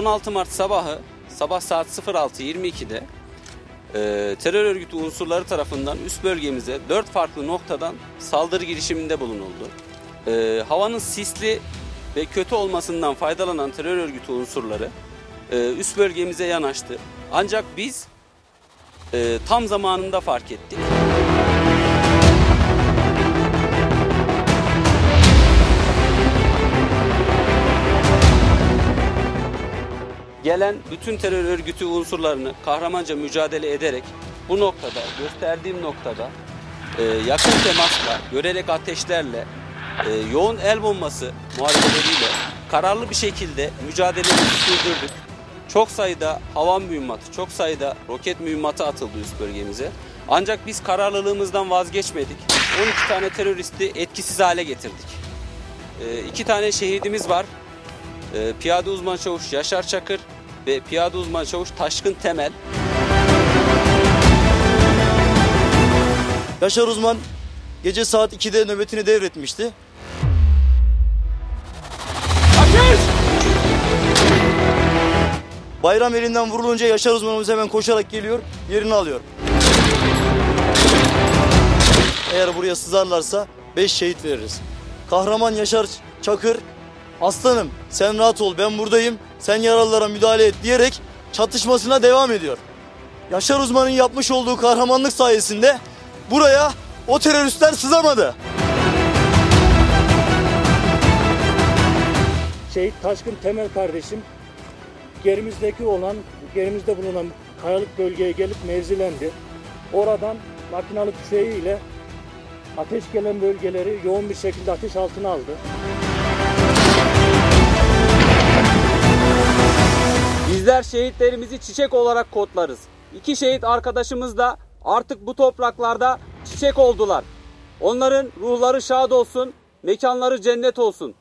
16 Mart sabahı sabah saat 06.22'de e, terör örgütü unsurları tarafından üst bölgemize 4 farklı noktadan saldırı girişiminde bulunuldu. E, havanın sisli ve kötü olmasından faydalanan terör örgütü unsurları e, üst bölgemize yanaştı. Ancak biz e, tam zamanında fark ettik. Gelen bütün terör örgütü unsurlarını kahramanca mücadele ederek bu noktada, gösterdiğim noktada e, yakın temasla, görerek ateşlerle, e, yoğun el bombası muharebeleriyle kararlı bir şekilde mücadelemizi sürdürdük. Çok sayıda havan mühimmatı, çok sayıda roket mühimmatı atıldı üst bölgemize. Ancak biz kararlılığımızdan vazgeçmedik. 12 tane teröristi etkisiz hale getirdik. E, iki tane şehidimiz var. E, Piyade uzman çavuş Yaşar Çakır ve piyade uzman çavuş Taşkın Temel. Yaşar Uzman gece saat 2'de nöbetini devretmişti. Bayram elinden vurulunca Yaşar Uzmanımız hemen koşarak geliyor, yerini alıyor. Eğer buraya sızarlarsa 5 şehit veririz. Kahraman Yaşar Çakır, aslanım sen rahat ol ben buradayım, sen yaralılara müdahale et diyerek çatışmasına devam ediyor. Yaşar Uzman'ın yapmış olduğu kahramanlık sayesinde buraya o teröristler sızamadı. Şehit Taşkın Temel kardeşim gerimizdeki olan, gerimizde bulunan kayalık bölgeye gelip mevzilendi. Oradan makinalı tüfeğiyle ateş gelen bölgeleri yoğun bir şekilde ateş altına aldı. Bizler şehitlerimizi çiçek olarak kodlarız. İki şehit arkadaşımız da artık bu topraklarda çiçek oldular. Onların ruhları şad olsun, mekanları cennet olsun.